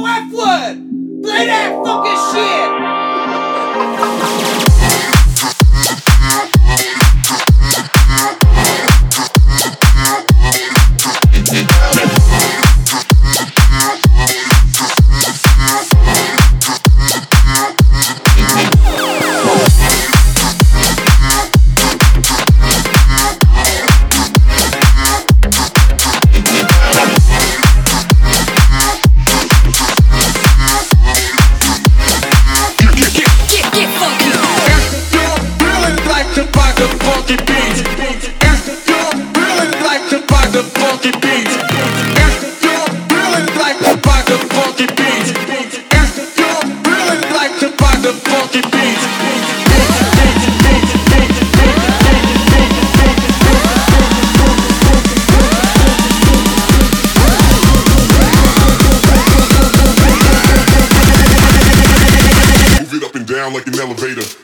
no F word. Play that fucking shit. down like an elevator.